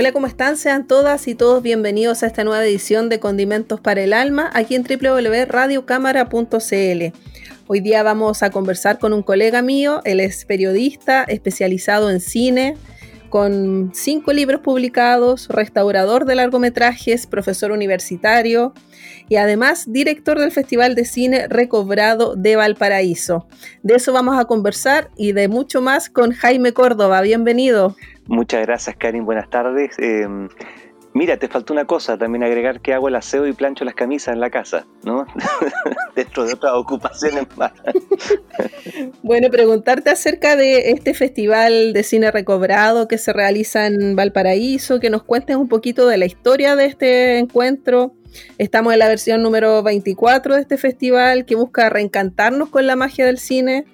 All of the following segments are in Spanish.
Hola, ¿cómo están? Sean todas y todos bienvenidos a esta nueva edición de Condimentos para el Alma aquí en www.radiocámara.cl. Hoy día vamos a conversar con un colega mío, él es periodista especializado en cine, con cinco libros publicados, restaurador de largometrajes, profesor universitario y además director del Festival de Cine Recobrado de Valparaíso. De eso vamos a conversar y de mucho más con Jaime Córdoba. Bienvenido. Muchas gracias, Karin. Buenas tardes. Em, Mira, te faltó una cosa, también agregar que hago el aseo y plancho las camisas en la casa, ¿no? Dentro de otras ocupaciones más. bueno, preguntarte acerca de este festival de cine recobrado que se realiza en Valparaíso, que nos cuentes un poquito de la historia de este encuentro. Estamos en la versión número 24 de este festival que busca reencantarnos con la magia del cine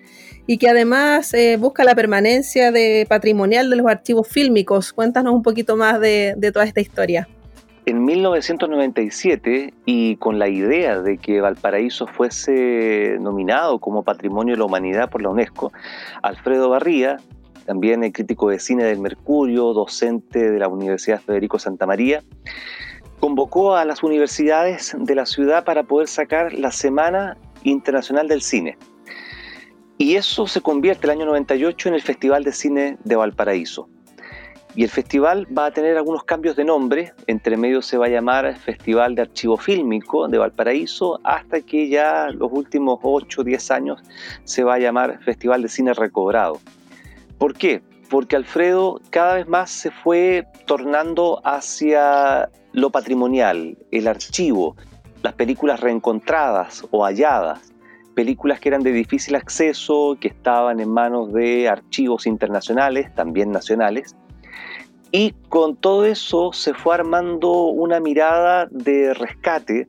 y que además eh, busca la permanencia de patrimonial de los archivos fílmicos. Cuéntanos un poquito más de, de toda esta historia. En 1997, y con la idea de que Valparaíso fuese nominado como Patrimonio de la Humanidad por la UNESCO, Alfredo Barría, también el crítico de cine del Mercurio, docente de la Universidad Federico Santa María, convocó a las universidades de la ciudad para poder sacar la Semana Internacional del Cine. Y eso se convierte el año 98 en el Festival de Cine de Valparaíso. Y el festival va a tener algunos cambios de nombre, entre medio se va a llamar Festival de Archivo Fílmico de Valparaíso, hasta que ya los últimos 8 o 10 años se va a llamar Festival de Cine Recobrado. ¿Por qué? Porque Alfredo cada vez más se fue tornando hacia lo patrimonial, el archivo, las películas reencontradas o halladas películas que eran de difícil acceso, que estaban en manos de archivos internacionales, también nacionales. Y con todo eso se fue armando una mirada de rescate,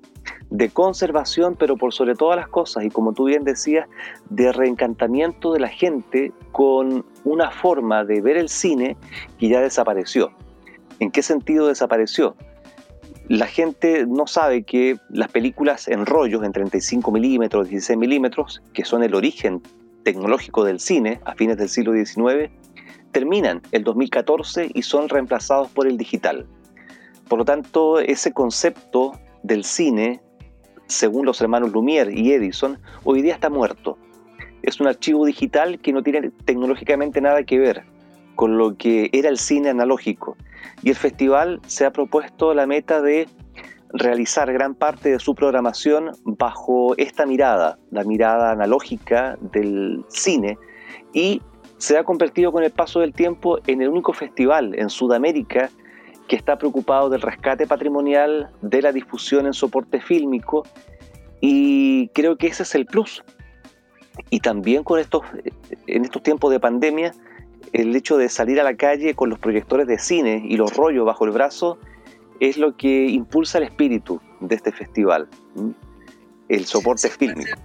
de conservación, pero por sobre todas las cosas, y como tú bien decías, de reencantamiento de la gente con una forma de ver el cine que ya desapareció. ¿En qué sentido desapareció? La gente no sabe que las películas en rollos en 35 milímetros, 16 milímetros, que son el origen tecnológico del cine a fines del siglo XIX, terminan el 2014 y son reemplazados por el digital. Por lo tanto, ese concepto del cine, según los hermanos Lumière y Edison, hoy día está muerto. Es un archivo digital que no tiene tecnológicamente nada que ver con lo que era el cine analógico. Y el festival se ha propuesto la meta de realizar gran parte de su programación bajo esta mirada, la mirada analógica del cine, y se ha convertido con el paso del tiempo en el único festival en Sudamérica que está preocupado del rescate patrimonial, de la difusión en soporte fílmico, y creo que ese es el plus. Y también con estos, en estos tiempos de pandemia, el hecho de salir a la calle con los proyectores de cine y los rollos bajo el brazo es lo que impulsa el espíritu de este festival, el soporte fílmico.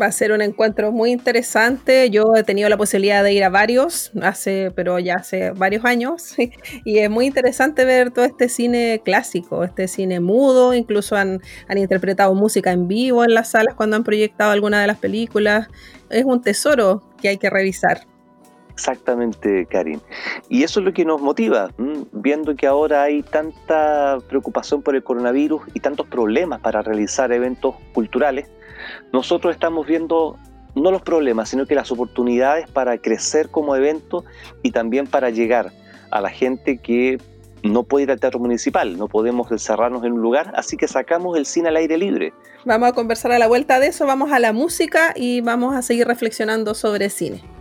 Va a ser un encuentro muy interesante. Yo he tenido la posibilidad de ir a varios, hace, pero ya hace varios años, y es muy interesante ver todo este cine clásico, este cine mudo. Incluso han, han interpretado música en vivo en las salas cuando han proyectado alguna de las películas. Es un tesoro que hay que revisar. Exactamente, Karin. Y eso es lo que nos motiva, viendo que ahora hay tanta preocupación por el coronavirus y tantos problemas para realizar eventos culturales. Nosotros estamos viendo no los problemas, sino que las oportunidades para crecer como evento y también para llegar a la gente que no puede ir al teatro municipal, no podemos encerrarnos en un lugar, así que sacamos el cine al aire libre. Vamos a conversar a la vuelta de eso, vamos a la música y vamos a seguir reflexionando sobre cine.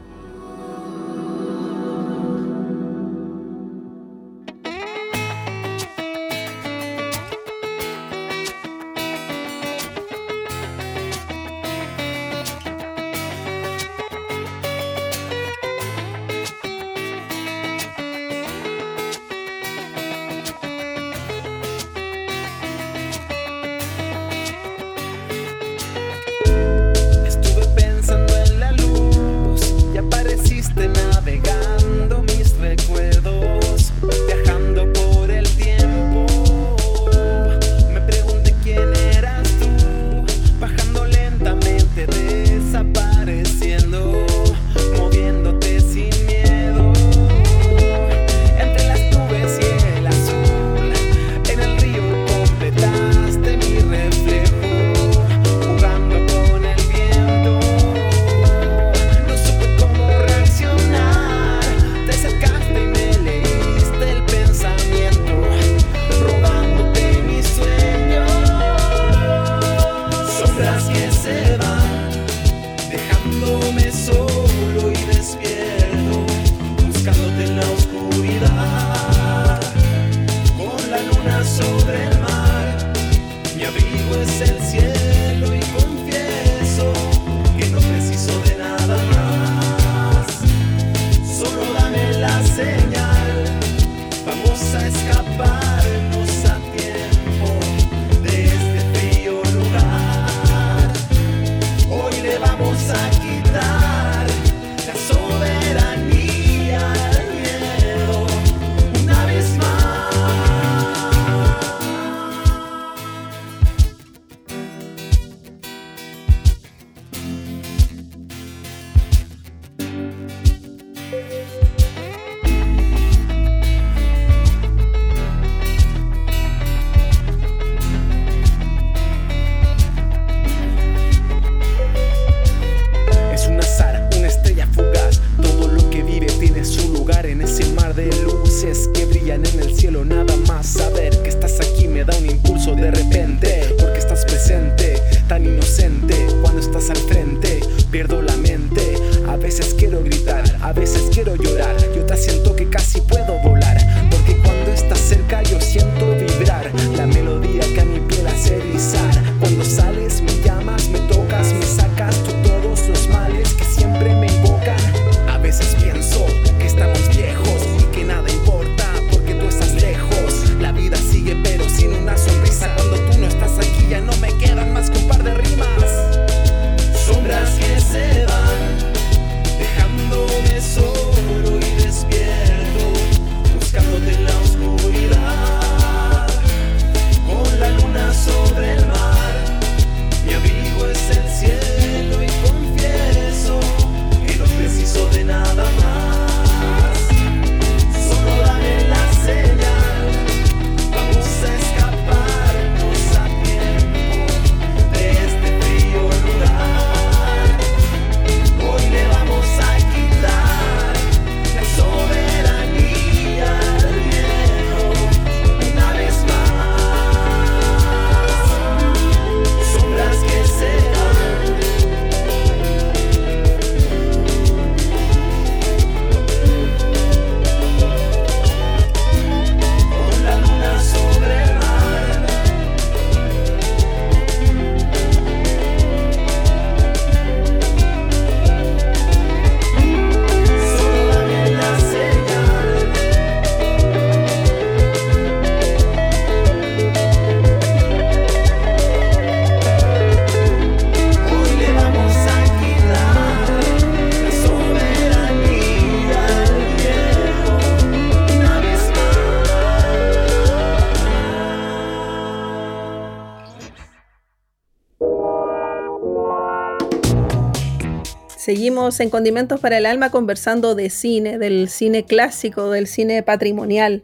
En Condimentos para el Alma conversando de cine, del cine clásico, del cine patrimonial.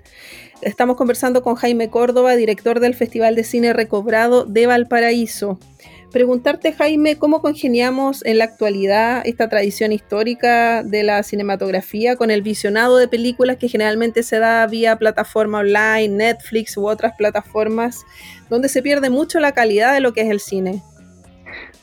Estamos conversando con Jaime Córdoba, director del Festival de Cine Recobrado de Valparaíso. Preguntarte, Jaime, ¿cómo congeniamos en la actualidad esta tradición histórica de la cinematografía con el visionado de películas que generalmente se da vía plataforma online, Netflix u otras plataformas, donde se pierde mucho la calidad de lo que es el cine?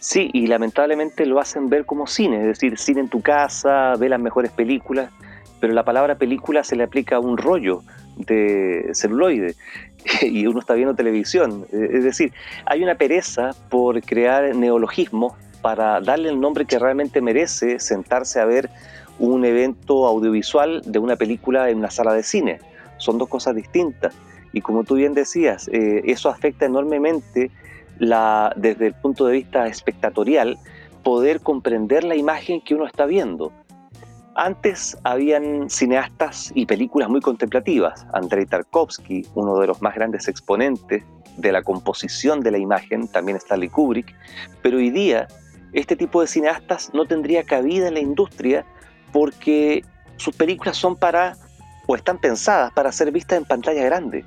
Sí, y lamentablemente lo hacen ver como cine, es decir, cine en tu casa, ve las mejores películas, pero la palabra película se le aplica a un rollo de celuloide y uno está viendo televisión. Es decir, hay una pereza por crear neologismos para darle el nombre que realmente merece sentarse a ver un evento audiovisual de una película en una sala de cine. Son dos cosas distintas. Y como tú bien decías, eh, eso afecta enormemente la, desde el punto de vista espectatorial, poder comprender la imagen que uno está viendo. Antes habían cineastas y películas muy contemplativas. Andrei Tarkovsky, uno de los más grandes exponentes de la composición de la imagen, también Stanley Kubrick, pero hoy día este tipo de cineastas no tendría cabida en la industria porque sus películas son para o están pensadas para ser vistas en pantalla grande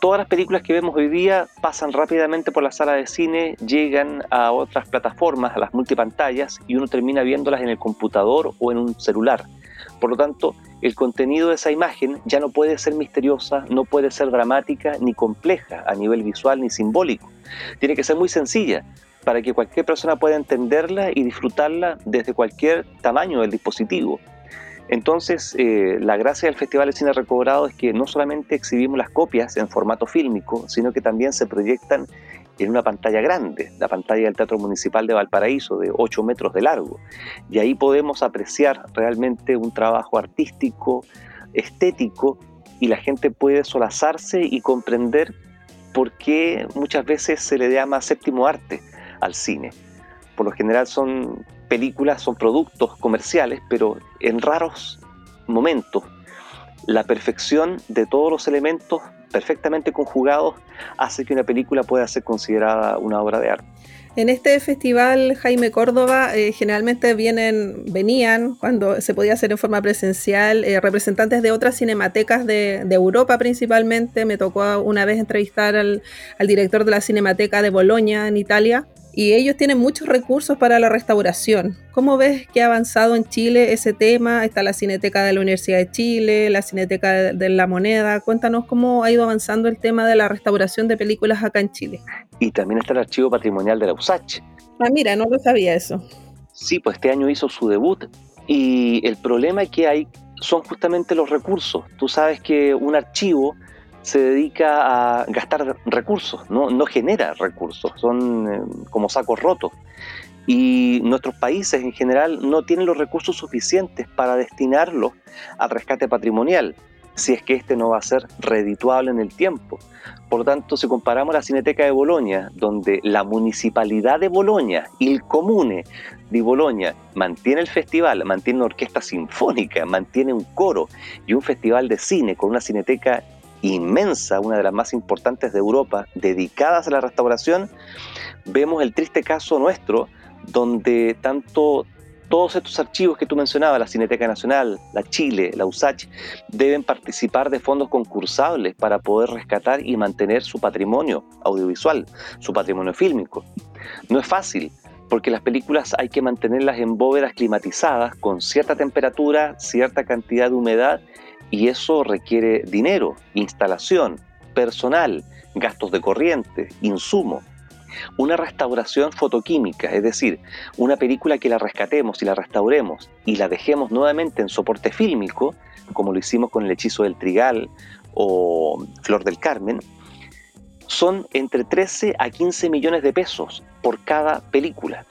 todas las películas que vemos hoy día pasan rápidamente por la sala de cine, llegan a otras plataformas, a las multipantallas, y uno termina viéndolas en el computador o en un celular. Por lo tanto, el contenido de esa imagen ya no puede ser misteriosa, no puede ser dramática ni compleja a nivel visual ni simbólico. Tiene que ser muy sencilla para que cualquier persona pueda entenderla y disfrutarla desde cualquier tamaño del dispositivo. Entonces, eh, la gracia del Festival de Cine Recobrado es que no solamente exhibimos las copias en formato fílmico, sino que también se proyectan en una pantalla grande, la pantalla del Teatro Municipal de Valparaíso, de 8 metros de largo. Y ahí podemos apreciar realmente un trabajo artístico, estético, y la gente puede solazarse y comprender por qué muchas veces se le llama séptimo arte al cine. Por lo general son películas, son productos comerciales, pero en raros momentos la perfección de todos los elementos perfectamente conjugados hace que una película pueda ser considerada una obra de arte. En este festival Jaime Córdoba eh, generalmente vienen, venían cuando se podía hacer en forma presencial eh, representantes de otras cinematecas de, Europa principalmente. Me tocó una vez entrevistar al, al director de la Cinemateca de Bolonia en Italia, y ellos tienen muchos recursos para la restauración. ¿Cómo ves que ha avanzado en Chile ese tema? Está la Cineteca de la Universidad de Chile, la Cineteca de, la Moneda. Cuéntanos cómo ha ido avanzando el tema de la restauración de películas acá en Chile. Y también está el Archivo Patrimonial de la USACH. Ah, mira, no lo sabía eso. Sí, pues este año hizo su debut y el problema que hay son justamente los recursos. Tú sabes que un archivo se dedica a gastar recursos, no, genera recursos, son eh, como sacos rotos. Y nuestros países en general no tienen los recursos suficientes para destinarlos al rescate patrimonial, si es que este no va a ser redituable en el tiempo. Por lo tanto, si comparamos la Cineteca de Bolonia, donde la municipalidad de Bolonia el comune de Bolonia mantiene el festival, mantiene una orquesta sinfónica, mantiene un coro y un festival de cine con una cineteca inmensa, una de las más importantes de Europa, dedicadas a la restauración, vemos el triste caso nuestro, donde tanto todos estos archivos que tú mencionabas, la Cineteca Nacional, la Chile, la USACH, deben participar de fondos concursables para poder rescatar y mantener su patrimonio audiovisual, su patrimonio fílmico. No es fácil, porque las películas hay que mantenerlas en bóvedas climatizadas con cierta temperatura, cierta cantidad de humedad y eso requiere dinero, instalación, personal, gastos de corriente, insumo. Una restauración fotoquímica, es decir, una película que la rescatemos y la restauremos y la dejemos nuevamente en soporte fílmico, como lo hicimos con El hechizo del trigal o Flor del Carmen, son entre 13 a 15 millones de pesos por cada película.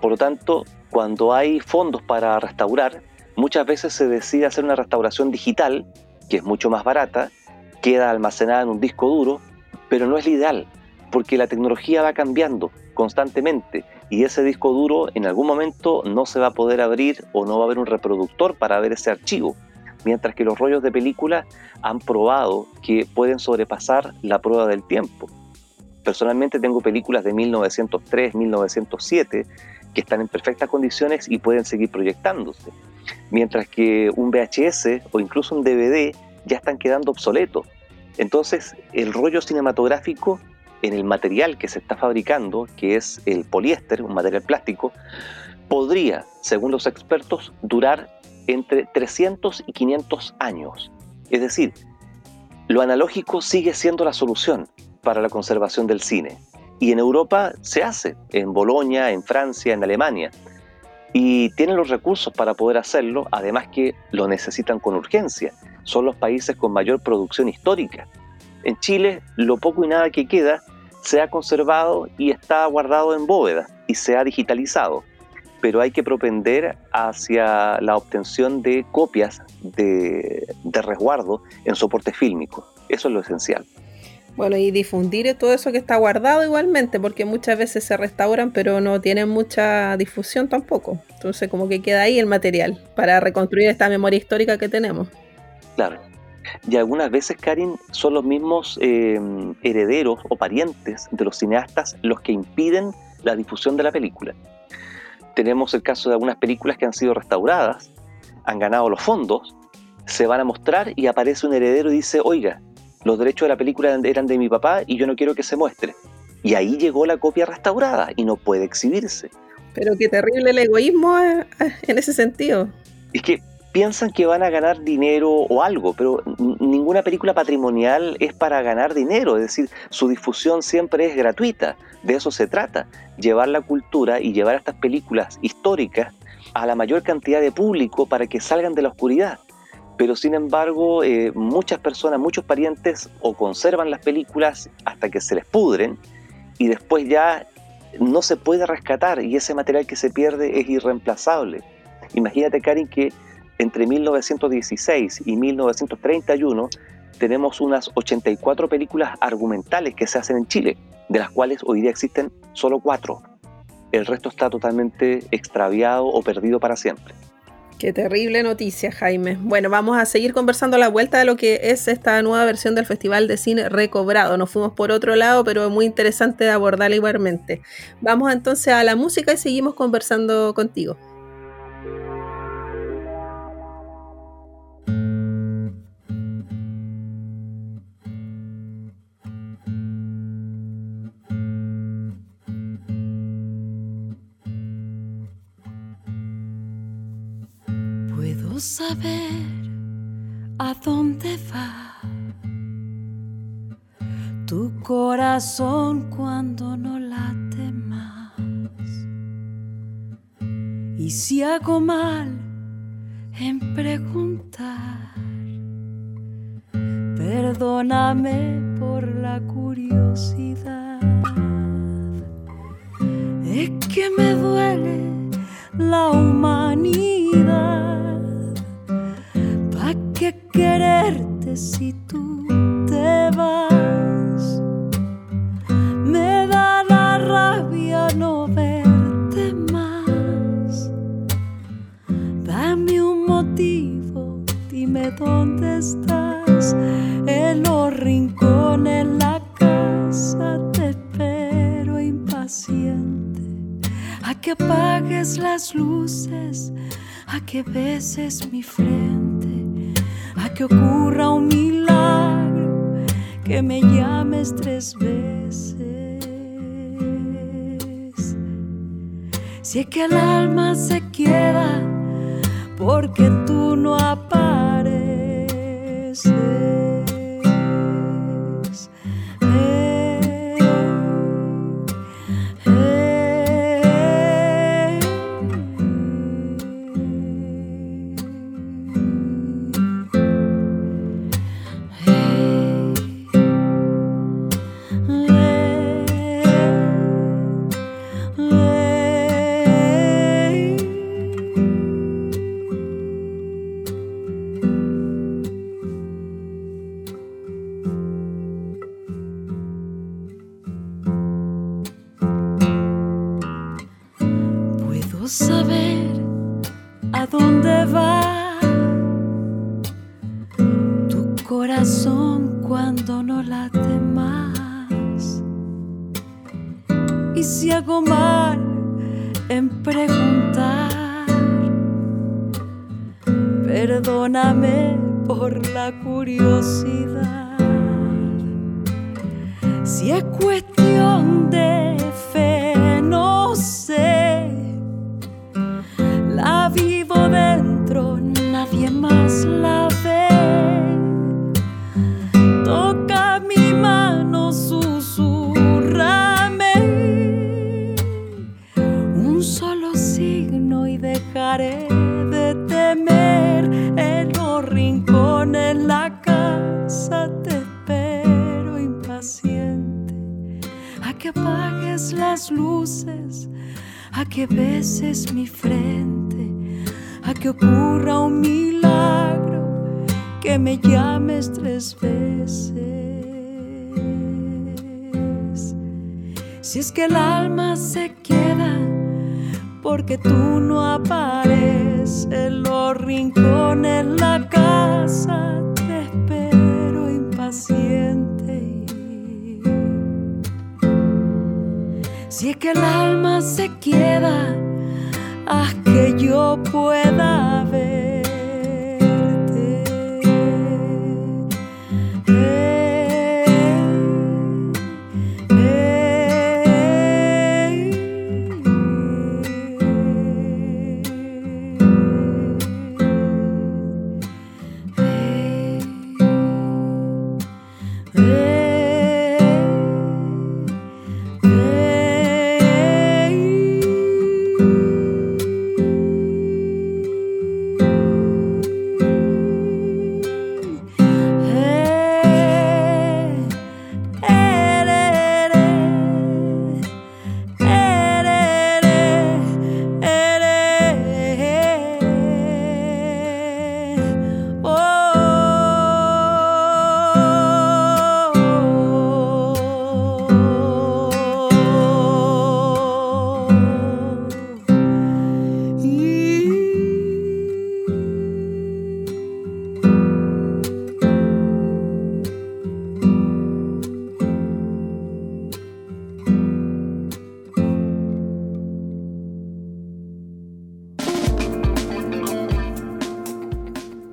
Por lo tanto, cuando hay fondos para restaurar, muchas veces se decide hacer una restauración digital, que es mucho más barata, queda almacenada en un disco duro, pero no es lo ideal, porque la tecnología va cambiando constantemente y ese disco duro en algún momento no se va a poder abrir o no va a haber un reproductor para ver ese archivo, mientras que los rollos de película han probado que pueden sobrepasar la prueba del tiempo. Personalmente tengo películas de 1903, 1907 que están en perfectas condiciones y pueden seguir proyectándose mientras que un VHS o incluso un DVD ya están quedando obsoletos. Entonces, el rollo cinematográfico en el material que se está fabricando, que es el poliéster, un material plástico, podría, según los expertos, durar entre 300 y 500 años. Es decir, lo analógico sigue siendo la solución para la conservación del cine. Y en Europa se hace, en Bolonia, en Francia, en Alemania y tienen los recursos para poder hacerlo, además que lo necesitan con urgencia. Son los países con mayor producción histórica. En Chile, lo poco y nada que queda se ha conservado y está guardado en bóveda y se ha digitalizado, pero hay que propender hacia la obtención de copias de, de resguardo en soporte fílmico. Eso es lo esencial. Bueno, y difundir todo eso que está guardado igualmente, porque muchas veces se restauran, pero no tienen mucha difusión tampoco. Entonces, como que queda ahí el material para reconstruir esta memoria histórica que tenemos. Claro. Y algunas veces, Karin, son los mismos eh, herederos o parientes de los cineastas los que impiden la difusión de la película. Tenemos el caso de algunas películas que han sido restauradas, han ganado los fondos, se van a mostrar y aparece un heredero y dice, oiga, los derechos de la película eran de mi papá y yo no quiero que se muestre. Y ahí llegó la copia restaurada y no puede exhibirse. Pero qué terrible el egoísmo eh, en ese sentido. Es que piensan que van a ganar dinero o algo, pero ninguna película patrimonial es para ganar dinero, es decir, su difusión siempre es gratuita, de eso se trata, llevar la cultura y llevar estas películas históricas a la mayor cantidad de público para que salgan de la oscuridad pero sin embargo eh, muchas personas, muchos parientes o conservan las películas hasta que se les pudren y después ya no se puede rescatar y ese material que se pierde es irreemplazable. Imagínate, Karin, que entre 1916 y 1931 tenemos unas 84 películas argumentales que se hacen en Chile, de las cuales hoy día existen solo cuatro. El resto está totalmente extraviado o perdido para siempre. Qué terrible noticia, Jaime. Bueno, vamos a seguir conversando a la vuelta de lo que es esta nueva versión del Festival de Cine Recobrado. Nos fuimos por otro lado, pero es muy interesante de abordarla igualmente. Vamos entonces a la música y seguimos conversando contigo. Saber a dónde va tu corazón cuando no late más. Y si hago mal en preguntar, perdóname por la curiosidad. Es que me duele la humanidad si tú te vas. Me da la rabia no verte más. Dame un motivo, dime dónde estás. En los rincones, la casa te espero impaciente. A que apagues las luces, a que beses mi frente que ocurra un milagro, que me llames tres veces. Si es que el alma se queda porque tú no apareces. llames tres veces. Si es que el alma se queda porque tú no apareces, en los rincones, la casa, te espero impaciente. Si es que el alma se queda, haz que yo pueda ver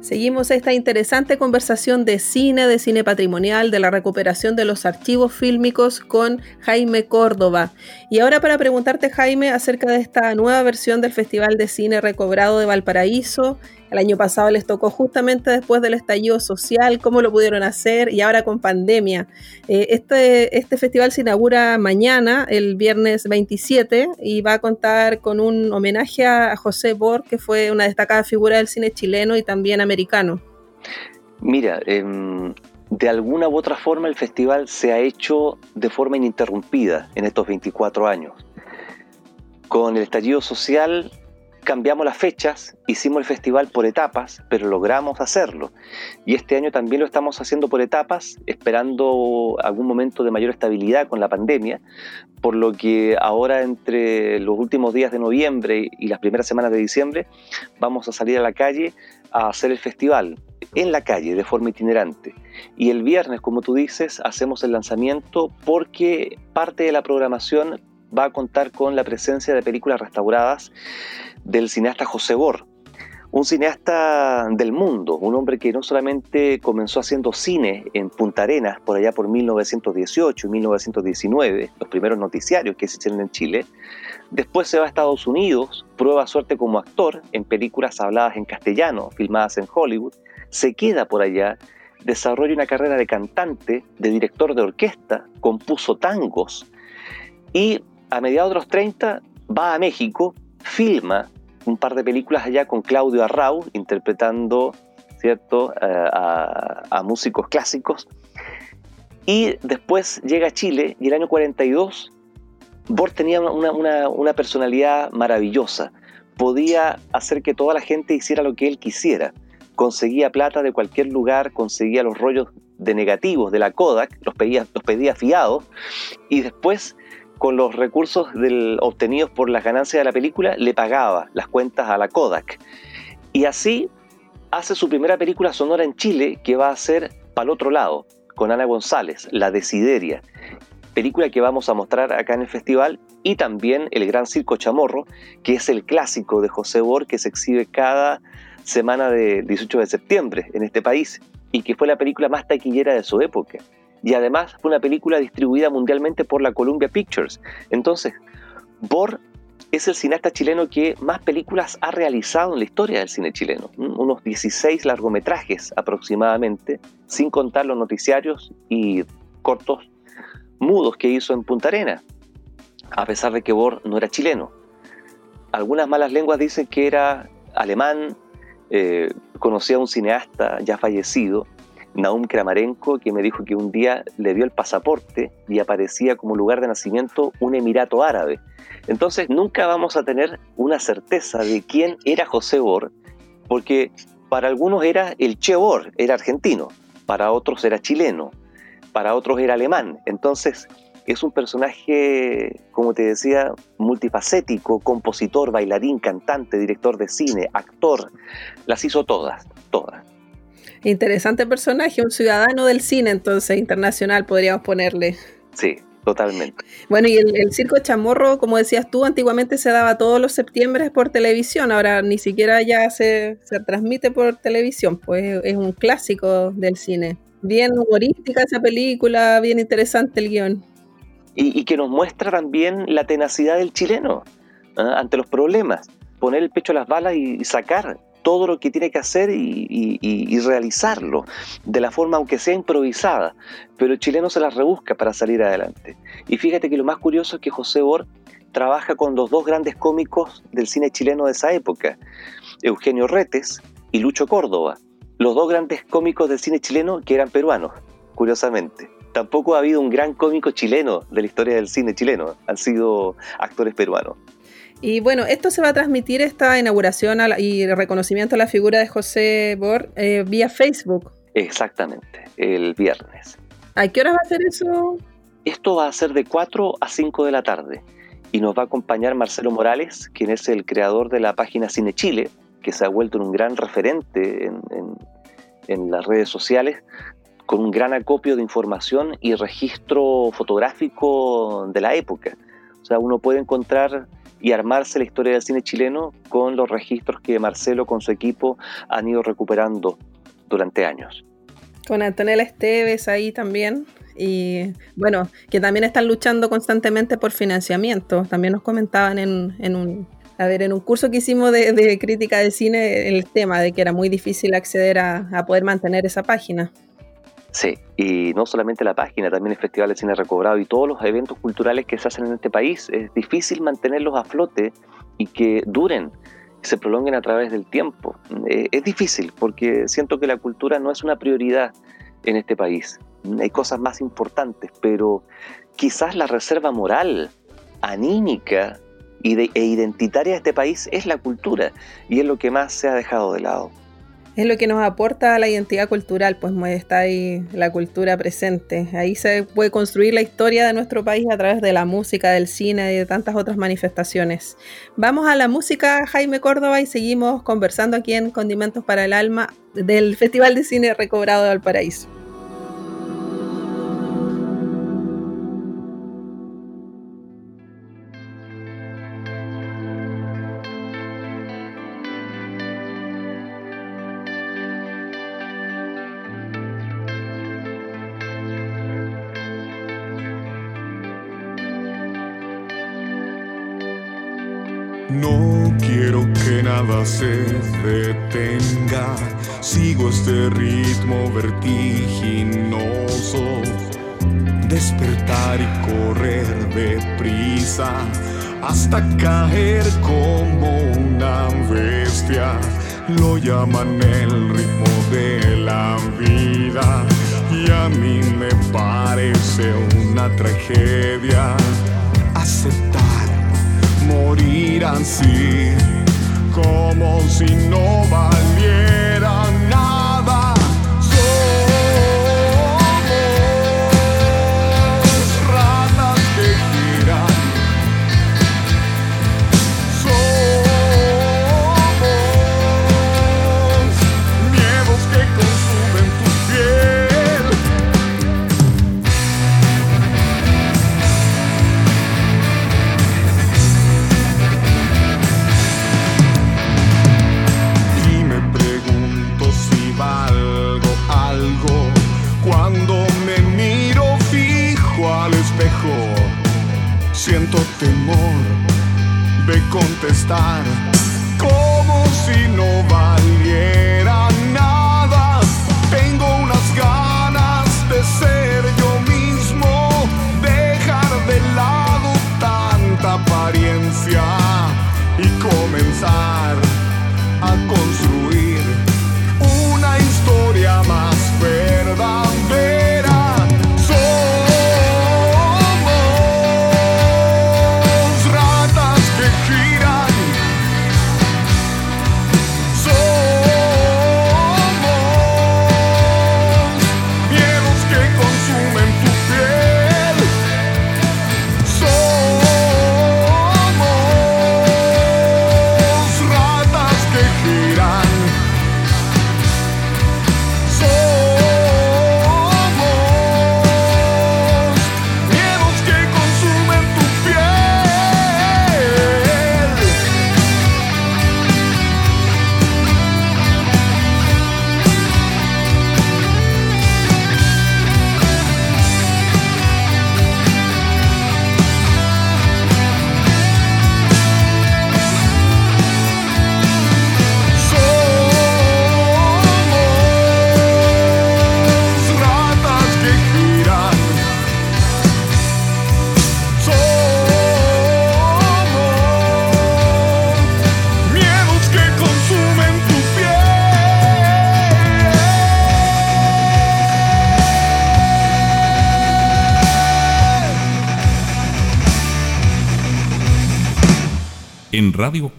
Seguimos esta interesante conversación de cine, de cine patrimonial, de la recuperación de los archivos fílmicos con Jaime Córdoba. Y ahora para preguntarte, Jaime, acerca de esta nueva versión del Festival de Cine Recobrado de Valparaíso el año pasado les tocó justamente después del estallido social, cómo lo pudieron hacer y ahora con pandemia. Eh, este, este festival se inaugura mañana, el viernes 27, y va a contar con un homenaje a José Bor, que fue una destacada figura del cine chileno y también americano. Mira, em, de alguna u otra forma el festival se ha hecho de forma ininterrumpida en estos 24 años. Con el estallido social cambiamos las fechas, hicimos el festival por etapas, pero logramos hacerlo. Y este año también lo estamos haciendo por etapas, esperando algún momento de mayor estabilidad con la pandemia, por lo que ahora entre los últimos días de noviembre y las primeras semanas de diciembre vamos a salir a la calle a hacer el festival en la calle de forma itinerante. Y el viernes, como tú dices, hacemos el lanzamiento porque parte de la programación va a contar con la presencia de películas restauradas del cineasta José Bor, un cineasta del mundo, un hombre que no solamente comenzó haciendo cine en Punta Arenas por allá por 1918 y 1919, los primeros noticiarios que se hicieron en Chile, después se va a Estados Unidos, prueba suerte como actor en películas habladas en castellano, filmadas en Hollywood, se queda por allá, desarrolla una carrera de cantante, de director de orquesta, compuso tangos y a mediados de los 30 va a México, filma un par de películas allá con Claudio Arrau, interpretando ¿cierto? Eh, a, músicos clásicos. Y después llega a Chile y el año 42 Bort tenía una, personalidad maravillosa. Podía hacer que toda la gente hiciera lo que él quisiera. Conseguía plata de cualquier lugar, conseguía los rollos de negativos de la Kodak, los pedía, los pedía fiados y después con los recursos obtenidos por las ganancias de la película, le pagaba las cuentas a la Kodak. Y así hace su primera película sonora en Chile, que va a ser Pal otro lado, con Ana González, La Desideria, película que vamos a mostrar acá en el festival, y también El Gran Circo Chamorro, que es el clásico de José Bor que se exhibe cada semana del 18 de septiembre en este país, y que fue la película más taquillera de su época y además fue una película distribuida mundialmente por la Columbia Pictures. Entonces, Bor es el cineasta chileno que más películas ha realizado en la historia del cine chileno, unos 16 largometrajes aproximadamente, sin contar los noticiarios y cortos mudos que hizo en Punta Arena, a pesar de que Bor no era chileno. Algunas malas lenguas dicen que era alemán, eh, conocía a un cineasta ya fallecido, Naum Kramarenko, que me dijo que un día le dio el pasaporte y aparecía como lugar de nacimiento un emirato árabe. Entonces nunca vamos a tener una certeza de quién era José Bor, porque para algunos era el Che Bor, era argentino, para otros era chileno, para otros era alemán. Entonces es un personaje, como te decía, multifacético, compositor, bailarín, cantante, director de cine, actor, las hizo todas, todas. Interesante personaje, un ciudadano del cine, entonces, internacional, podríamos ponerle. Sí, totalmente. Bueno, y el, circo chamorro, como decías tú, antiguamente se daba todos los septiembre por televisión, ahora ni siquiera ya se, transmite por televisión, pues es un clásico del cine. Bien humorística esa película, bien interesante el guion. Y, que nos muestra también la tenacidad del chileno ¿ah? ante los problemas, poner el pecho a las balas y sacar todo lo que tiene que hacer y, realizarlo de la forma, aunque sea improvisada, pero el chileno se las rebusca para salir adelante. Y fíjate que lo más curioso es que José Bor trabaja con los dos grandes cómicos del cine chileno de esa época, Eugenio Retes y Lucho Córdoba, los dos grandes cómicos del cine chileno que eran peruanos, curiosamente. Tampoco ha habido un gran cómico chileno de la historia del cine chileno, han sido actores peruanos. Y bueno, esto se va a transmitir, esta inauguración y reconocimiento a la figura de José Bor eh, vía Facebook. Exactamente, el viernes. ¿A qué hora va a ser eso? Esto va a ser de 4 a 5 de la tarde y nos va a acompañar Marcelo Morales, quien es el creador de la página Cine Chile, que se ha vuelto un gran referente en, en las redes sociales, con un gran acopio de información y registro fotográfico de la época sea, uno puede encontrar y armarse la historia del cine chileno con los registros que Marcelo con su equipo han ido recuperando durante años. Con Antonella Esteves ahí también. Y bueno, que también están luchando constantemente por financiamiento. También nos comentaban en, un, a ver, en un curso que hicimos de, crítica de cine el tema de que era muy difícil acceder a poder mantener esa página. Sí, y no solamente la página, también el Festival de Cine Recobrado y todos los eventos culturales que se hacen en este país. Es difícil mantenerlos a flote y que duren, se prolonguen a través del tiempo. Eh, es difícil porque siento que la cultura no es una prioridad en este país. Hay cosas más importantes, pero quizás la reserva moral, anímica e identitaria de este país es la cultura y es lo que más se ha dejado de lado es lo que nos aporta la identidad cultural, pues está ahí la cultura presente. Ahí se puede construir la historia de nuestro país a través de la música, del cine y de tantas otras manifestaciones. Vamos a la música, Jaime Córdoba, y seguimos conversando aquí en Condimentos para el Alma del Festival de Cine Recobrado de Valparaíso. Se detenga, sigo este ritmo vertiginoso. Despertar y correr deprisa hasta caer como una bestia. Lo llaman el ritmo de la vida y a mí me parece una tragedia aceptar morir así, como si no valiera contestar como si no valiera nada. Tengo unas ganas de ser yo mismo, dejar de lado tanta apariencia y comenzar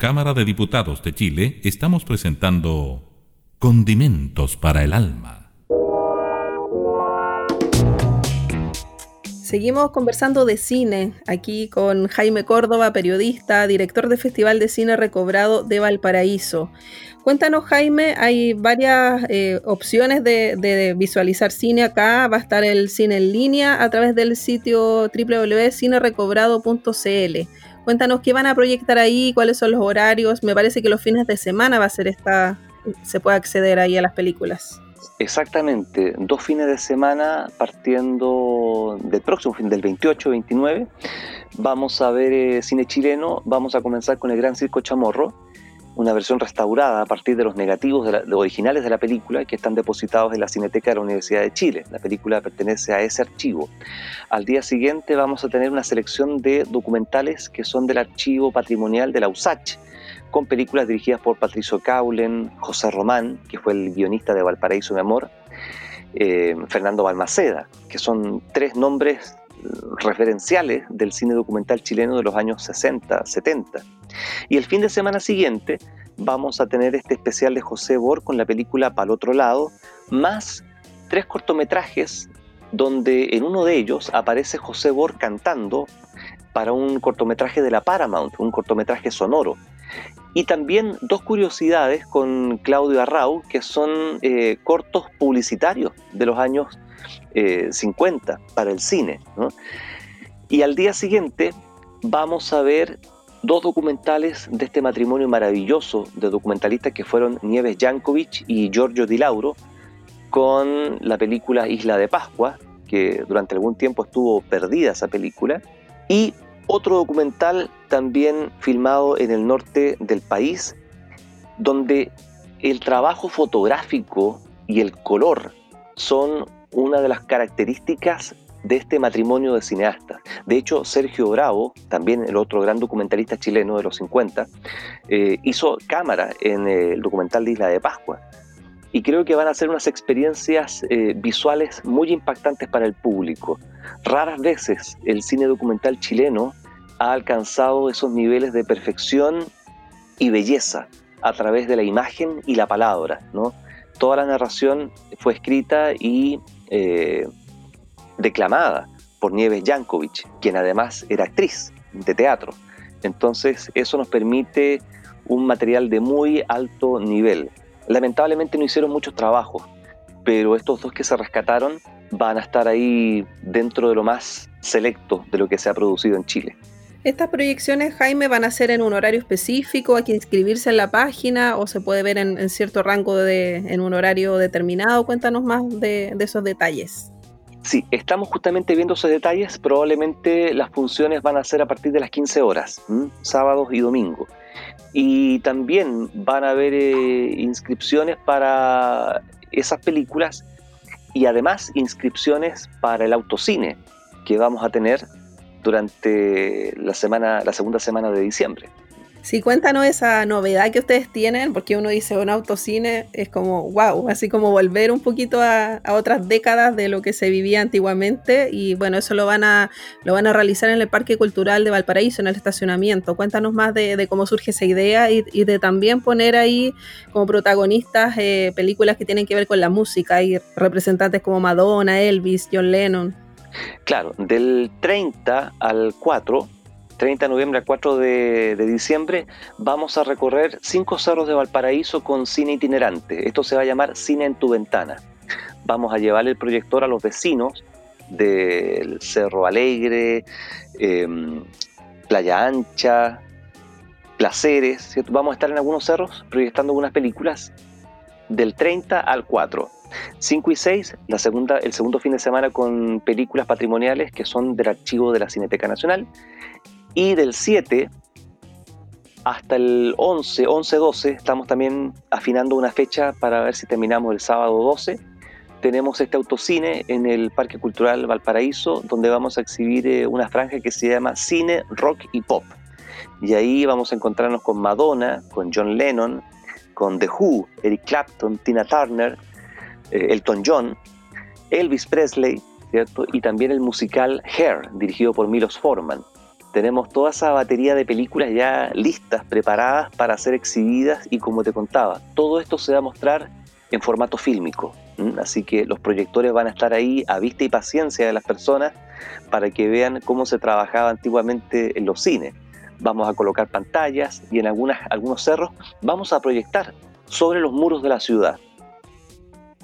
Cámara de Diputados de Chile estamos presentando Condimentos para el Alma. Seguimos conversando de cine aquí con Jaime Córdoba, periodista, director del Festival de Cine Recobrado de Valparaíso. Cuéntanos, Jaime, hay varias eh, opciones de, visualizar cine acá. Va a estar el cine en línea a través del sitio www.cinerecobrado.cl. Cuéntanos qué van a proyectar ahí, cuáles son los horarios. Me parece que los fines de semana va a ser esta, se puede acceder ahí a las películas. Exactamente, dos fines de semana partiendo del próximo fin, del 28-29. Vamos a ver eh, cine chileno, vamos a comenzar con el Gran Circo Chamorro, una versión restaurada a partir de los negativos originales de la película que están depositados en la Cineteca de la Universidad de Chile. La película pertenece a ese archivo. Al día siguiente vamos a tener una selección de documentales que son del archivo patrimonial de la USACH, con películas dirigidas por Patricio Caulen, José Román, que fue el guionista de Valparaíso mi amor, eh, Fernando Balmaceda, que son tres nombres referenciales del cine documental chileno de los años 60, 70. Y el fin de semana siguiente vamos a tener este especial de José Bor con la película Pal otro lado, más tres cortometrajes donde en uno de ellos aparece José Bor cantando para un cortometraje de la Paramount, un cortometraje sonoro. Y también dos curiosidades con Claudio Arrau, que son eh, cortos publicitarios de los años 50 eh, para el cine. Y al día siguiente vamos a ver dos documentales de este matrimonio maravilloso de documentalistas que fueron Nieves Jankovic y Giorgio Di Lauro, con la película Isla de Pascua, que durante algún tiempo estuvo perdida esa película, y otro documental también filmado en el norte del país, donde el trabajo fotográfico y el color son una de las características de este matrimonio de cineastas. De hecho, Sergio Bravo, también el otro gran documentalista chileno de los 50, eh, hizo cámara en el documental de Isla de Pascua. Y creo que van a ser unas experiencias eh, visuales muy impactantes para el público. Raras veces el cine documental chileno ha alcanzado esos niveles de perfección y belleza a través de la imagen y la palabra. ¿no? Toda la narración fue escrita y eh, declamada por Nieves Jankovic, quien además era actriz de teatro. Entonces eso nos permite un material de muy alto nivel. Lamentablemente no hicieron muchos trabajos, pero estos dos que se rescataron van a estar ahí dentro de lo más selecto de lo que se ha producido en Chile. ¿Estas proyecciones, Jaime, van a ser en un horario específico? ¿Hay que inscribirse en la página o se puede ver en, cierto rango de, en un horario determinado? Cuéntanos más de, esos detalles. Sí, estamos justamente viendo esos detalles. Probablemente las funciones van a ser a partir de las 15 horas, sábados y domingos. Y también van a haber eh, inscripciones para esas películas y además inscripciones para el autocine que vamos a tener durante la semana, la segunda semana de diciembre. Sí, cuéntanos esa novedad que ustedes tienen, porque uno dice un autocine es como wow, así como volver un poquito a, otras décadas de lo que se vivía antiguamente y bueno, eso lo van a, lo van a realizar en el Parque Cultural de Valparaíso, en el estacionamiento. Cuéntanos más de, cómo surge esa idea y, de también poner ahí como protagonistas eh, películas que tienen que ver con la música y representantes como Madonna, Elvis, John Lennon. Claro, del 30 al 4, 30 de noviembre al 4 de, diciembre, vamos a recorrer cinco cerros de Valparaíso con cine itinerante. Esto se va a llamar Cine en tu ventana. Vamos a llevar el proyector a los vecinos del Cerro Alegre, em, Playa Ancha, Placeres, Vamos a estar en algunos cerros proyectando algunas películas del 30 al 4. 5 y 6, la segunda, el segundo fin de semana con películas patrimoniales que son del archivo de la Cineteca Nacional. Y del 7 hasta el 11, 11-12, estamos también afinando una fecha para ver si terminamos el sábado 12. Tenemos este autocine en el Parque Cultural Valparaíso, donde vamos a exhibir eh, una franja que se llama Cine, Rock y Pop. Y ahí vamos a encontrarnos con Madonna, con John Lennon, con The Who, Eric Clapton, Tina Turner, eh, Elton John, Elvis Presley, ¿cierto? Y también el musical Hair, dirigido por Milos Forman. Tenemos toda esa batería de películas ya listas, preparadas para ser exhibidas y como te contaba, todo esto se va a mostrar en formato fílmico. Así que los proyectores van a estar ahí a vista y paciencia de las personas para que vean cómo se trabajaba antiguamente en los cines. Vamos a colocar pantallas y en algunas, algunos cerros vamos a proyectar sobre los muros de la ciudad.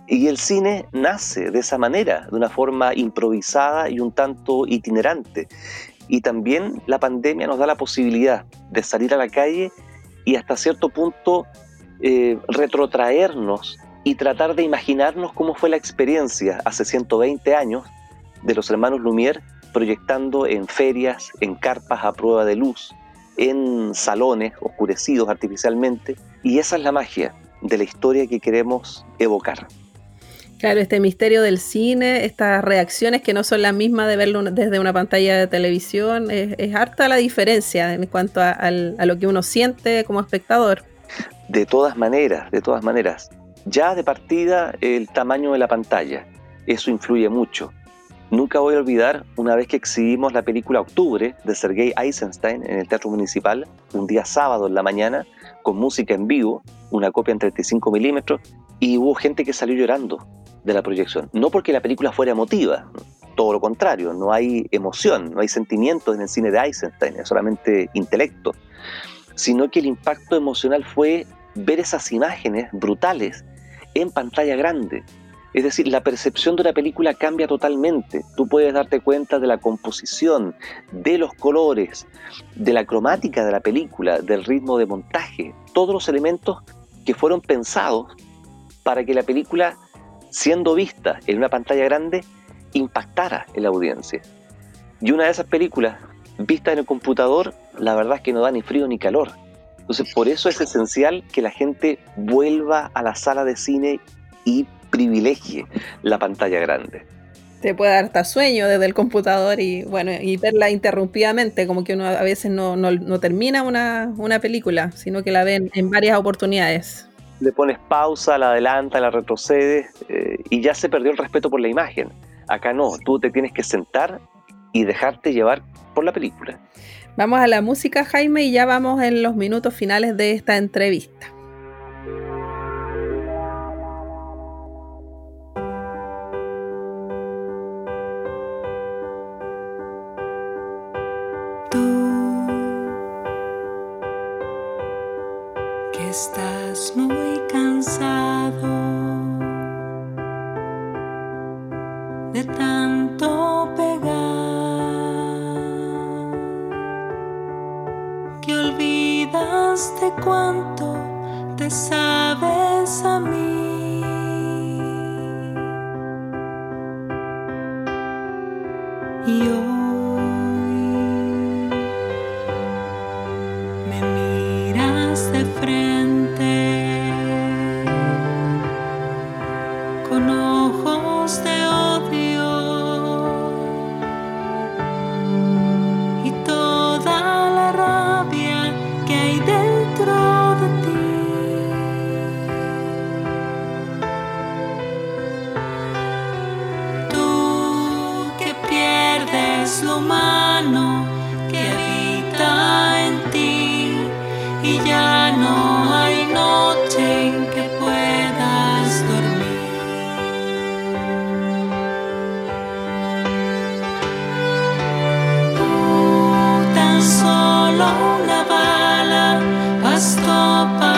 Y el cine nace de esa manera, de una forma improvisada y un tanto itinerante. Y también la pandemia nos da la posibilidad de salir a la calle y hasta cierto punto eh, retrotraernos y tratar de imaginarnos cómo fue la experiencia hace 120 años de los hermanos Lumière proyectando en ferias, en carpas a prueba de luz, en salones oscurecidos artificialmente. Y esa es la magia de la historia que queremos evocar. Claro, este misterio del cine, estas reacciones que no son las mismas de verlo desde una pantalla de televisión, es, harta la diferencia en cuanto a, a, lo que uno siente como espectador. De todas maneras, de todas maneras. Ya de partida el tamaño de la pantalla, eso influye mucho. Nunca voy a olvidar una vez que exhibimos la película Octubre de Sergei Eisenstein en el Teatro Municipal, un día sábado en la mañana, con música en vivo, una copia en 35 milímetros, y hubo gente que salió llorando de la proyección. No porque la película fuera emotiva, todo lo contrario, no hay emoción, no hay sentimientos en el cine de Eisenstein, es solamente intelecto, sino que el impacto emocional fue ver esas imágenes brutales en pantalla grande. Es decir, la percepción de una película cambia totalmente. Tú puedes darte cuenta de la composición, de los colores, de la cromática de la película, del ritmo de montaje, todos los elementos que fueron pensados para que la película siendo vista en una pantalla grande, impactara en la audiencia. Y una de esas películas, vista en el computador, la verdad es que no da ni frío ni calor. Entonces, por eso es esencial que la gente vuelva a la sala de cine y privilegie la pantalla grande. Te puede dar hasta sueño desde el computador y bueno, y verla interrumpidamente, como que uno a veces no, termina una, película, sino que la ven en varias oportunidades le pones pausa, la adelanta, la retrocede eh, y ya se perdió el respeto por la imagen. Acá no, tú te tienes que sentar y dejarte llevar por la película. Vamos a la música, Jaime, y ya vamos en los minutos finales de esta entrevista. as topas.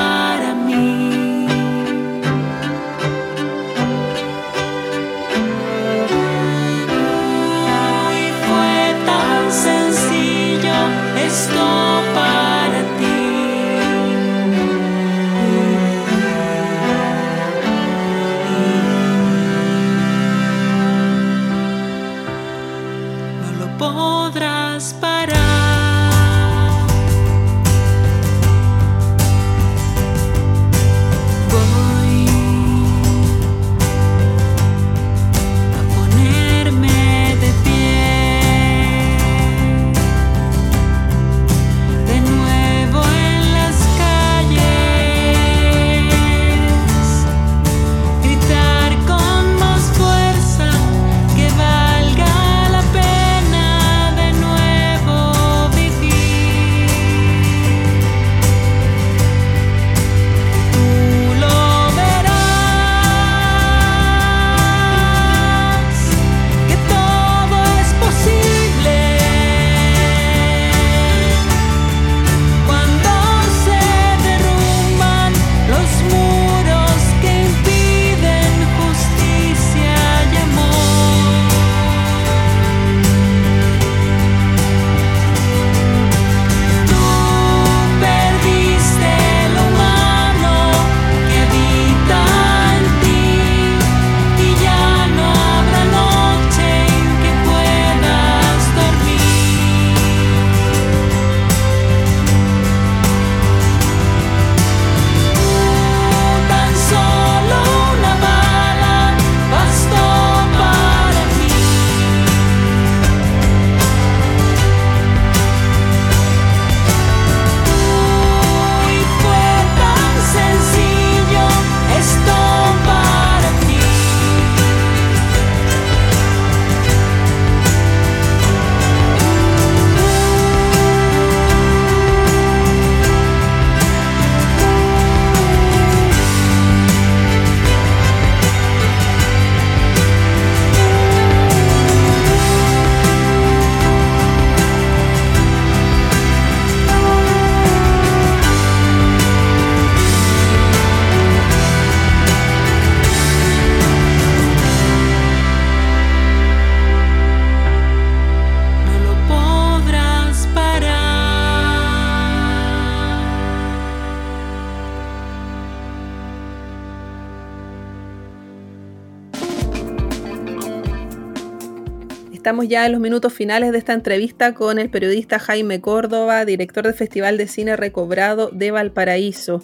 Ya en los minutos finales de esta entrevista con el periodista Jaime Córdoba, director del Festival de Cine Recobrado de Valparaíso.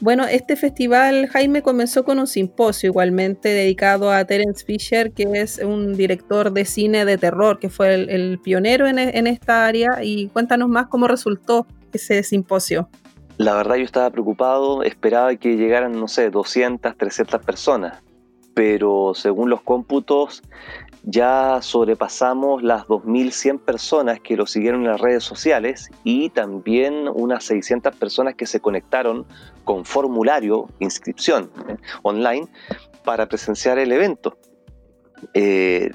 Bueno, este festival, Jaime, comenzó con un simposio igualmente dedicado a Terence Fisher, que es un director de cine de terror, que fue el, pionero en, en esta área. Y cuéntanos más cómo resultó ese simposio. La verdad yo estaba preocupado, esperaba que llegaran, no sé, 200, 300 personas, pero según los cómputos ya sobrepasamos las 2.100 personas que lo siguieron en las redes sociales y también unas 600 personas que se conectaron con formulario, inscripción ¿eh? online, para presenciar el evento. Eh,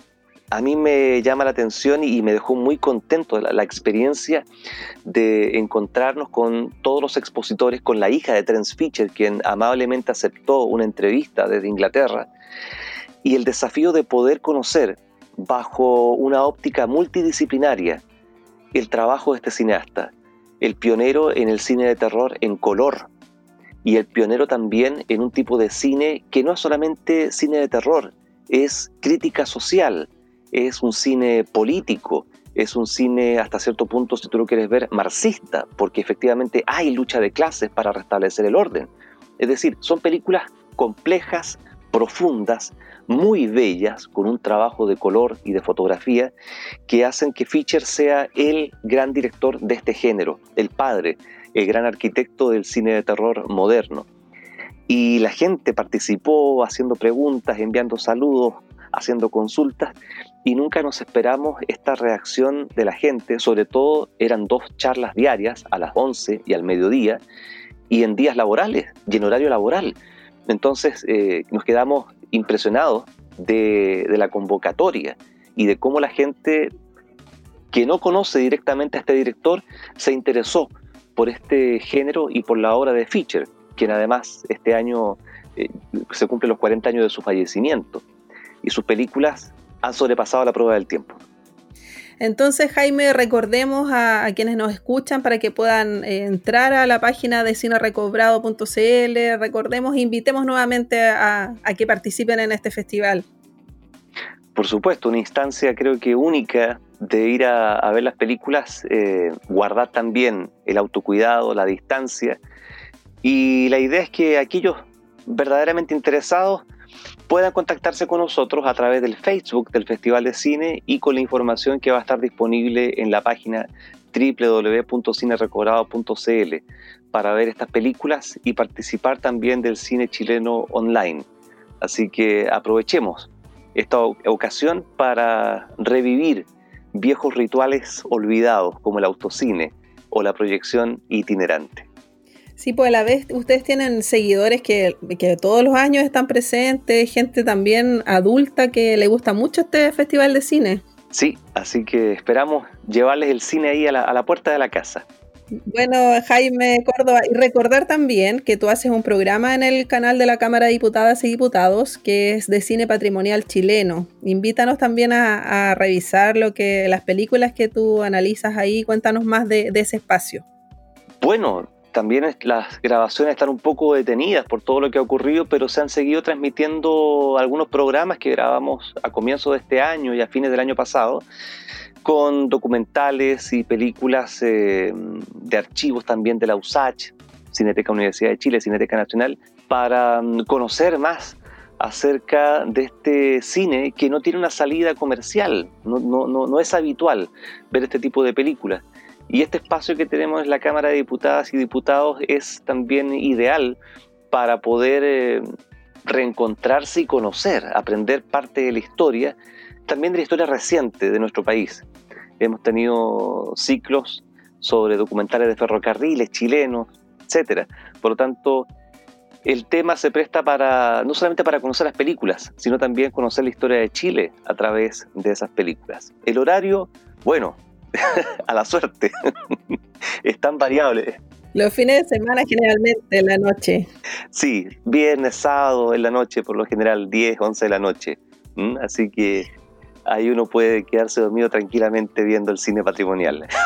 a mí me llama la atención y me dejó muy contento la, la, experiencia de encontrarnos con todos los expositores, con la hija de Terence Fisher, quien amablemente aceptó una entrevista desde Inglaterra, y el desafío de poder conocer bajo una óptica multidisciplinaria el trabajo de este cineasta, el pionero en el cine de terror en color y el pionero también en un tipo de cine que no es solamente cine de terror, es crítica social, es un cine político, es un cine hasta cierto punto, si tú lo quieres ver, marxista, porque efectivamente hay lucha de clases para restablecer el orden. Es decir, son películas complejas, profundas, muy bellas, con un trabajo de color y de fotografía, que hacen que Fischer sea el gran director de este género, el padre, el gran arquitecto del cine de terror moderno. Y la gente participó haciendo preguntas, enviando saludos, haciendo consultas, y nunca nos esperamos esta reacción de la gente, sobre todo eran dos charlas diarias, a las 11 y al mediodía, y en días laborales y en horario laboral. Entonces eh, nos quedamos impresionados de, la convocatoria y de cómo la gente que no conoce directamente a este director se interesó por este género y por la obra de Fischer, quien además este año eh, se cumple los 40 años de su fallecimiento y sus películas han sobrepasado la prueba del tiempo. Entonces, Jaime, recordemos a, quienes nos escuchan para que puedan eh, entrar a la página de cinerecobrado.cl. Recordemos, invitemos nuevamente a, que participen en este festival. Por supuesto, una instancia creo que única de ir a, ver las películas, eh, guardar también el autocuidado, la distancia. Y la idea es que aquellos verdaderamente interesados puedan contactarse con nosotros a través del Facebook del Festival de Cine y con la información que va a estar disponible en la página www.cinerecobrado.cl para ver estas películas y participar también del cine chileno online. Así que aprovechemos esta ocasión para revivir viejos rituales olvidados como el autocine o la proyección itinerante. Sí, pues a la vez ustedes tienen seguidores que, todos los años están presentes, gente también adulta que le gusta mucho este festival de cine. Sí, así que esperamos llevarles el cine ahí a la, puerta de la casa. Bueno, Jaime Córdoba, y recordar también que tú haces un programa en el canal de la Cámara de Diputadas y Diputados que es de cine patrimonial chileno. Invítanos también a, revisar lo que las películas que tú analizas ahí. Cuéntanos más de, de ese espacio. Bueno, también las grabaciones están un poco detenidas por todo lo que ha ocurrido, pero se han seguido transmitiendo algunos programas que grabamos a comienzos de este año y a fines del año pasado, con documentales y películas eh, de archivos también de la USACH, Cineteca Universidad de Chile, Cineteca Nacional, para mm, conocer más acerca de este cine que no tiene una salida comercial, no, es habitual ver este tipo de películas y este espacio que tenemos en la Cámara de Diputadas y Diputados es también ideal para poder eh, reencontrarse y conocer, aprender parte de la historia, también de la historia reciente de nuestro país. Hemos tenido ciclos sobre documentales de ferrocarriles chilenos, etc. Por lo tanto, el tema se presta para no solamente para conocer las películas, sino también conocer la historia de Chile a través de esas películas. El horario, bueno, a la suerte. es tan variable. Los fines de semana generalmente en la noche. Sí, viernes, sábado en la noche, por lo general 10, 11 de la noche. Así que ahí uno puede quedarse dormido tranquilamente viendo el cine patrimonial.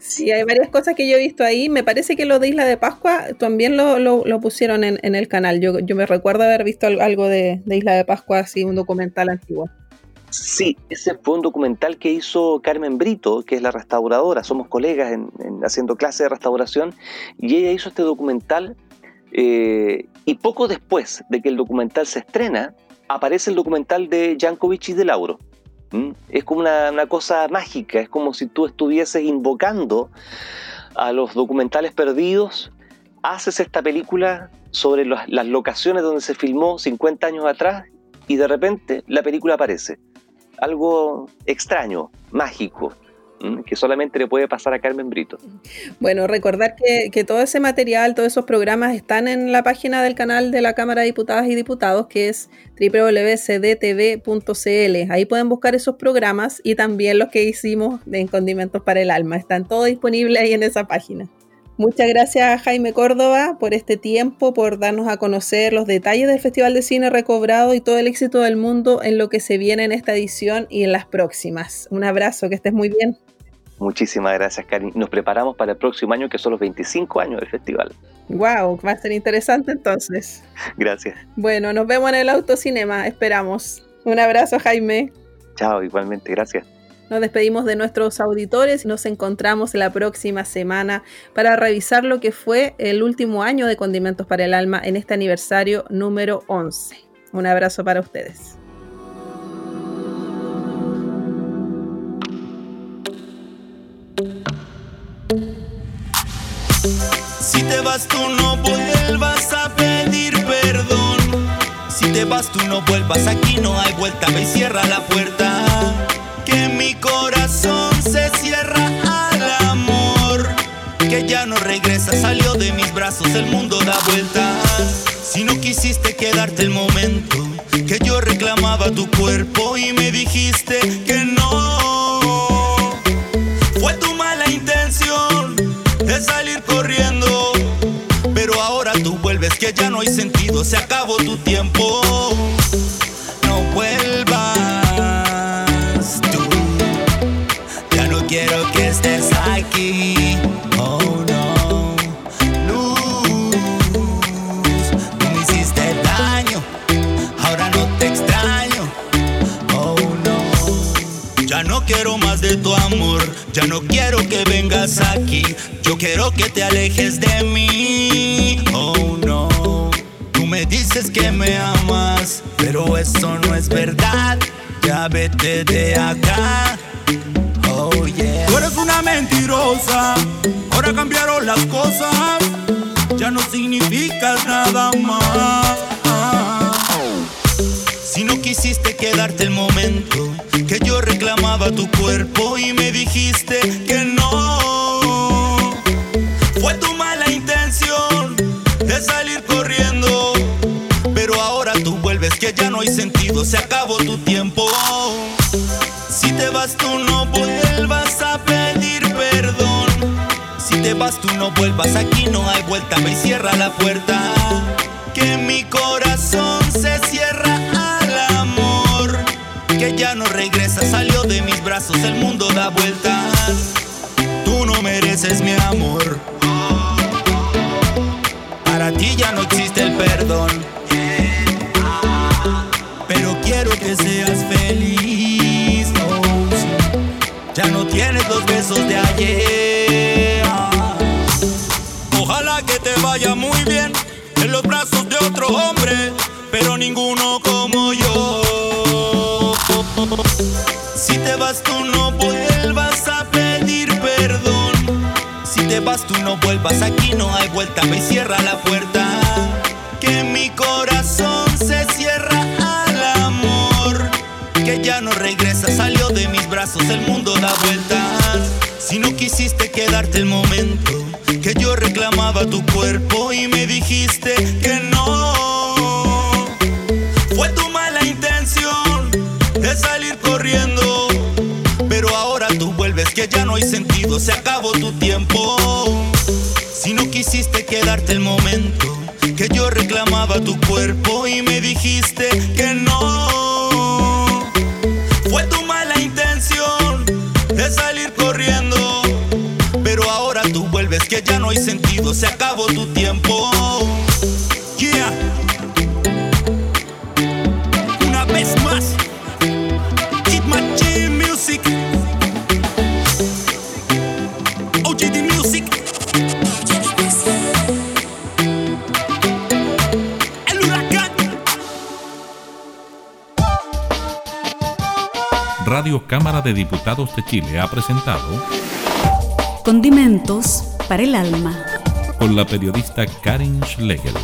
Sí, hay varias cosas que yo he visto ahí. Me parece que lo de Isla de Pascua también lo, pusieron en, el canal. Yo, yo, me recuerdo haber visto algo de, de Isla de Pascua, así un documental antiguo. Sí, ese fue un documental que hizo Carmen Brito, que es la restauradora, somos colegas en, haciendo clases de restauración, y ella hizo este documental eh, y poco después de que el documental se estrena, aparece el documental de Jankovic y de Lauro. Es como una, cosa mágica, es como si tú estuvieses invocando a los documentales perdidos, haces esta película sobre las locaciones donde se filmó 50 años atrás y de repente la película aparece. Algo extraño, mágico, que solamente le puede pasar a Carmen Brito. Bueno, recordar que, todo ese material, todos esos programas están en la página del canal de la Cámara de Diputadas y Diputados, que es www.cdtv.cl. Ahí pueden buscar esos programas y también los que hicimos en Condimentos para el Alma. Están todos disponibles ahí en esa página. Muchas gracias Jaime Córdoba por este tiempo, por darnos a conocer los detalles del Festival de Cine Recobrado y todo el éxito del mundo en lo que se viene en esta edición y en las próximas. Un abrazo, que estés muy bien. Muchísimas gracias, Karin. Nos preparamos para el próximo año, que son los 25 años del festival. Wow, va a ser interesante entonces. Gracias. Bueno, nos vemos en el autocinema, esperamos. Un abrazo, Jaime. Chao, igualmente, gracias. Nos despedimos de nuestros auditores y nos encontramos la próxima semana para revisar lo que fue el último año de Condimentos para el Alma en este aniversario número 11. Un abrazo para ustedes. Si te vas tú no vuelvas a pedir perdón. Si te vas tú no vuelvas, aquí no hay vuelta, me cierra la puerta mi corazón se cierra al amor, que ya no regresa, salió de mis brazos, el mundo da vueltas. Si no quisiste quedarte el momento que yo reclamaba tu cuerpo y me dijiste que no, fue tu mala intención de salir corriendo. Pero ahora tú vuelves que ya no hay sentido, se acabó tu tiempo. No vuelvas. Ya no quiero que vengas aquí. Yo quiero que te alejes de mí. Oh no, tú me dices que me amas, pero eso no es verdad. Ya vete de acá. Tú eres una mentirosa, ahora cambiaron las cosas, ya no significas nada más. Si no quisiste quedarte el momento que yo reclamaba tu cuerpo y me dijiste que no, fue tu mala intención de salir corriendo, pero ahora tú vuelves que ya no hay sentido, se acabó tu tiempo. Si te vas tú no vuelvas a pedir perdón. Si te vas tú no vuelvas, aquí no hay vuelta, me cierra la puerta. Que mi corazón Que ya no regresa, salió de mis brazos, el mundo da vueltas. Tú no mereces mi amor. Para ti ya no existe el perdón. Pero quiero que seas feliz ya no tienes los besos de ayer. Ojalá que te vaya muy bien en los brazos de otro hombre, pero ninguno vas tú no vuelvas a pedir perdón. Si te vas tú no vuelvas, aquí no hay vuelta, me cierra la puerta. Que mi corazón se cierra que ya no regresa, salió de mis brazos, el mundo da vueltas. Si no quisiste quedarte el momento que yo reclamaba tu cuerpo y me dijiste no hay sentido, se acabó tu tiempo. Si no quisiste quedarte el momento que yo reclamaba tu cuerpo y me dijiste que no. Fue tu mala intención de salir corriendo. Pero ahora tú vuelves que ya no hay sentido, se acabó tu tiempo. Cámara de Diputados de Chile ha presentado Condimentos para el alma. Con la periodista Karin Schlegel.